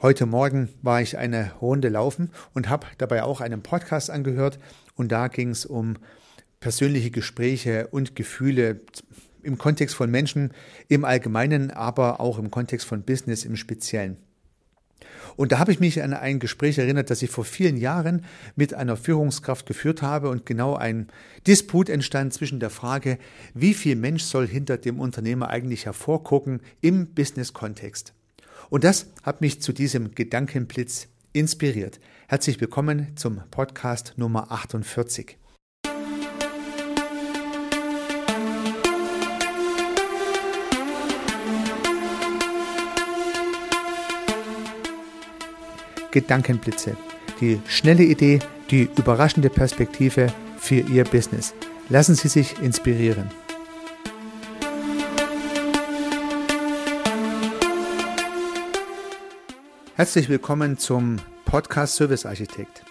Heute Morgen war ich eine Runde laufen und habe dabei auch einen Podcast angehört und da ging es um persönliche Gespräche und Gefühle im Kontext von Menschen im Allgemeinen, aber auch im Kontext von Business im Speziellen. Und da habe ich mich an ein Gespräch erinnert, das ich vor vielen Jahren mit einer Führungskraft geführt habe und genau ein Disput entstand zwischen der Frage, wie viel Mensch soll hinter dem Unternehmer eigentlich hervorgucken im Business-Kontext. Und das hat mich zu diesem Gedankenblitz inspiriert. Herzlich willkommen zum Podcast Nummer 48. Gedankenblitze. Die schnelle Idee, die überraschende Perspektive für Ihr Business. Lassen Sie sich inspirieren. Herzlich willkommen zum Podcast Service Architekt.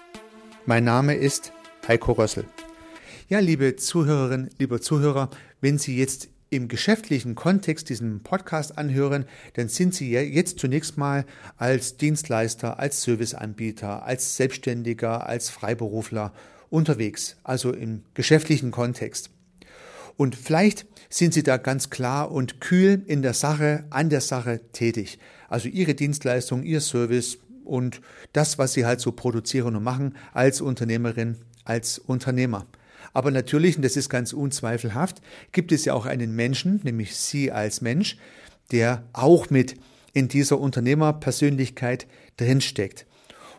Mein Name ist Heiko Rössel. Ja, liebe Zuhörerinnen, liebe Zuhörer, wenn Sie jetzt im geschäftlichen Kontext diesen Podcast anhören, dann sind Sie jetzt zunächst mal als Dienstleister, als Serviceanbieter, als Selbstständiger, als Freiberufler unterwegs, also im geschäftlichen Kontext. Und vielleicht sind Sie da ganz klar und kühl in der Sache, an der Sache tätig. Also Ihre Dienstleistung, Ihr Service und das, was Sie halt so produzieren und machen als Unternehmerin, als Unternehmer. Aber natürlich, und das ist ganz unzweifelhaft, gibt es ja auch einen Menschen, nämlich Sie als Mensch, der auch mit in dieser Unternehmerpersönlichkeit drinsteckt.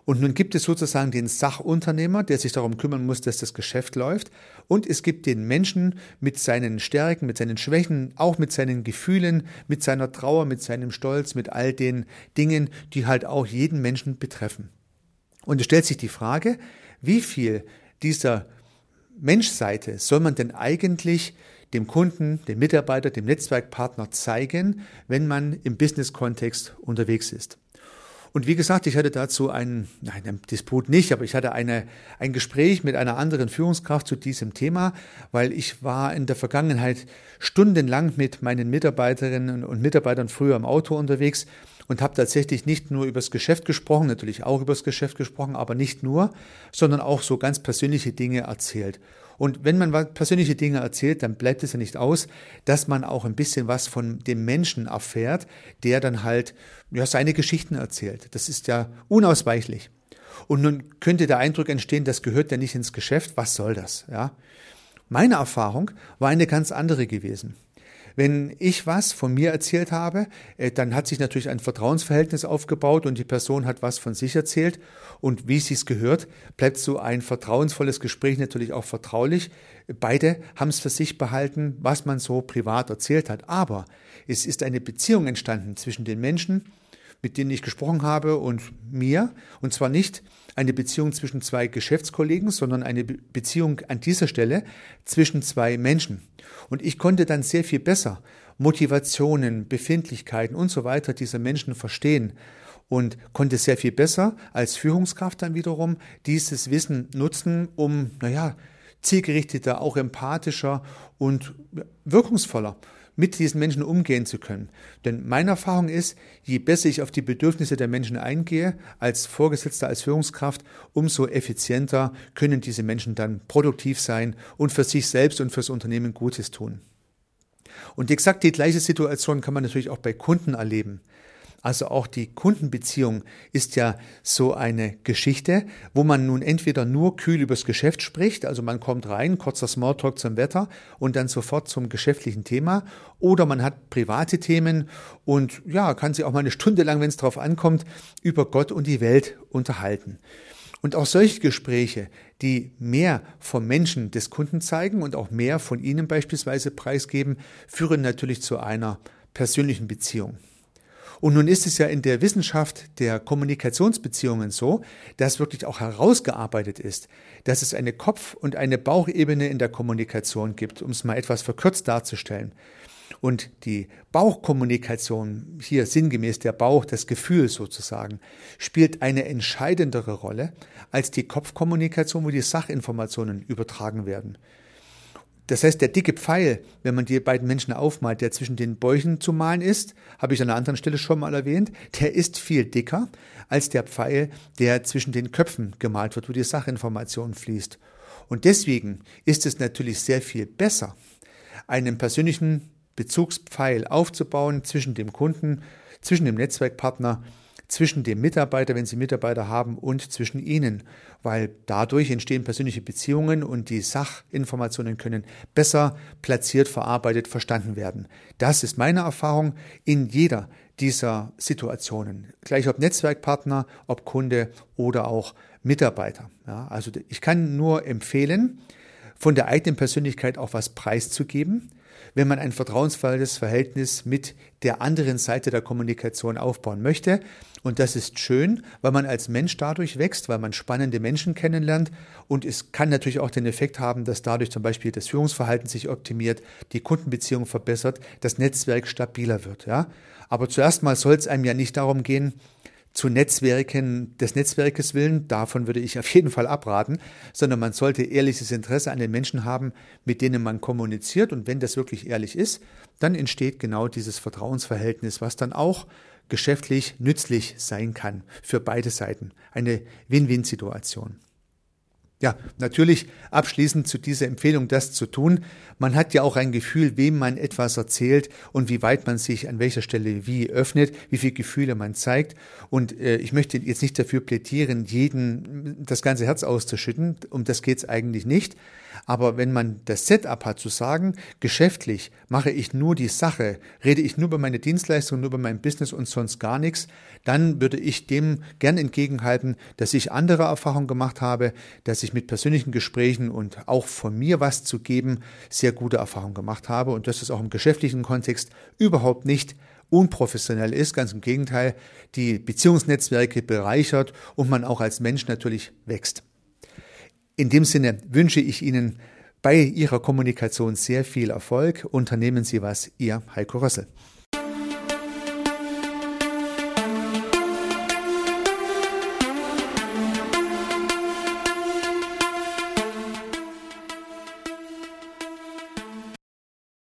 Und nun gibt es sozusagen den Sachunternehmer, der sich darum kümmern muss, dass das Geschäft läuft. Und es gibt den Menschen mit seinen Stärken, mit seinen Schwächen, auch mit seinen Gefühlen, mit seiner Trauer, mit seinem Stolz, mit all den Dingen, die halt auch jeden Menschen betreffen. Und es stellt sich die Frage, wie viel dieser Menschseite soll man denn eigentlich dem Kunden, dem Mitarbeiter, dem Netzwerkpartner zeigen, wenn man im Business-Kontext unterwegs ist? Und wie gesagt, ich hatte dazu einen, nein, einen Disput nicht, aber ich hatte eine, ein Gespräch mit einer anderen Führungskraft zu diesem Thema, weil ich war in der Vergangenheit stundenlang mit meinen Mitarbeiterinnen und Mitarbeitern früher im Auto unterwegs und habe tatsächlich nicht nur übers Geschäft gesprochen, natürlich auch übers Geschäft gesprochen, aber nicht nur, sondern auch so ganz persönliche Dinge erzählt. Und wenn man persönliche Dinge erzählt, dann bleibt es ja nicht aus, dass man auch ein bisschen was von dem Menschen erfährt, der dann halt ja, seine Geschichten erzählt. Das ist ja unausweichlich. Und nun könnte der Eindruck entstehen, das gehört ja nicht ins Geschäft. Was soll das? Ja. Meine Erfahrung war eine ganz andere gewesen. Wenn ich was von mir erzählt habe, äh, dann hat sich natürlich ein Vertrauensverhältnis aufgebaut und die Person hat was von sich erzählt. Und wie es sich gehört, bleibt so ein vertrauensvolles Gespräch natürlich auch vertraulich. Beide haben es für sich behalten, was man so privat erzählt hat. Aber es ist eine Beziehung entstanden zwischen den Menschen, mit denen ich gesprochen habe und mir. Und zwar nicht eine Beziehung zwischen zwei Geschäftskollegen, sondern eine Beziehung an dieser Stelle zwischen zwei Menschen. Und ich konnte dann sehr viel besser Motivationen, Befindlichkeiten und so weiter dieser Menschen verstehen und konnte sehr viel besser als Führungskraft dann wiederum dieses Wissen nutzen, um, naja, zielgerichteter, auch empathischer und wirkungsvoller mit diesen Menschen umgehen zu können. Denn meine Erfahrung ist, je besser ich auf die Bedürfnisse der Menschen eingehe, als Vorgesetzter, als Führungskraft, umso effizienter können diese Menschen dann produktiv sein und für sich selbst und fürs Unternehmen Gutes tun. Und exakt die gleiche Situation kann man natürlich auch bei Kunden erleben. Also auch die Kundenbeziehung ist ja so eine Geschichte, wo man nun entweder nur kühl übers Geschäft spricht, also man kommt rein, kurzer Smalltalk zum Wetter und dann sofort zum geschäftlichen Thema, oder man hat private Themen und ja, kann sich auch mal eine Stunde lang, wenn es drauf ankommt, über Gott und die Welt unterhalten. Und auch solche Gespräche, die mehr vom Menschen des Kunden zeigen und auch mehr von Ihnen beispielsweise preisgeben, führen natürlich zu einer persönlichen Beziehung. Und nun ist es ja in der Wissenschaft der Kommunikationsbeziehungen so, dass wirklich auch herausgearbeitet ist, dass es eine Kopf- und eine Bauchebene in der Kommunikation gibt, um es mal etwas verkürzt darzustellen. Und die Bauchkommunikation, hier sinngemäß der Bauch, das Gefühl sozusagen, spielt eine entscheidendere Rolle als die Kopfkommunikation, wo die Sachinformationen übertragen werden. Das heißt, der dicke Pfeil, wenn man die beiden Menschen aufmalt, der zwischen den Bäuchen zu malen ist, habe ich an einer anderen Stelle schon mal erwähnt, der ist viel dicker als der Pfeil, der zwischen den Köpfen gemalt wird, wo die Sachinformation fließt. Und deswegen ist es natürlich sehr viel besser, einen persönlichen Bezugspfeil aufzubauen zwischen dem Kunden, zwischen dem Netzwerkpartner zwischen dem Mitarbeiter, wenn Sie Mitarbeiter haben, und zwischen Ihnen, weil dadurch entstehen persönliche Beziehungen und die Sachinformationen können besser platziert, verarbeitet, verstanden werden. Das ist meine Erfahrung in jeder dieser Situationen, gleich ob Netzwerkpartner, ob Kunde oder auch Mitarbeiter. Ja, also ich kann nur empfehlen, von der eigenen Persönlichkeit auch was preiszugeben, wenn man ein vertrauensvolles Verhältnis mit der anderen Seite der Kommunikation aufbauen möchte. Und das ist schön, weil man als Mensch dadurch wächst, weil man spannende Menschen kennenlernt. Und es kann natürlich auch den Effekt haben, dass dadurch zum Beispiel das Führungsverhalten sich optimiert, die Kundenbeziehung verbessert, das Netzwerk stabiler wird. Ja? Aber zuerst mal soll es einem ja nicht darum gehen, zu Netzwerken des Netzwerkes willen, davon würde ich auf jeden Fall abraten, sondern man sollte ehrliches Interesse an den Menschen haben, mit denen man kommuniziert. Und wenn das wirklich ehrlich ist, dann entsteht genau dieses Vertrauensverhältnis, was dann auch geschäftlich nützlich sein kann für beide Seiten. Eine Win-Win-Situation. Ja, natürlich abschließend zu dieser Empfehlung, das zu tun. Man hat ja auch ein Gefühl, wem man etwas erzählt und wie weit man sich an welcher Stelle wie öffnet, wie viele Gefühle man zeigt. Und äh, ich möchte jetzt nicht dafür plädieren, jeden das ganze Herz auszuschütten. Um das geht's eigentlich nicht. Aber wenn man das Setup hat, zu sagen, geschäftlich mache ich nur die Sache, rede ich nur über meine Dienstleistung, nur über mein Business und sonst gar nichts, dann würde ich dem gern entgegenhalten, dass ich andere Erfahrungen gemacht habe, dass ich mit persönlichen Gesprächen und auch von mir was zu geben, sehr gute Erfahrungen gemacht habe und dass es auch im geschäftlichen Kontext überhaupt nicht unprofessionell ist, ganz im Gegenteil, die Beziehungsnetzwerke bereichert und man auch als Mensch natürlich wächst. In dem Sinne wünsche ich Ihnen bei Ihrer Kommunikation sehr viel Erfolg. Unternehmen Sie was, Ihr Heiko Rössel.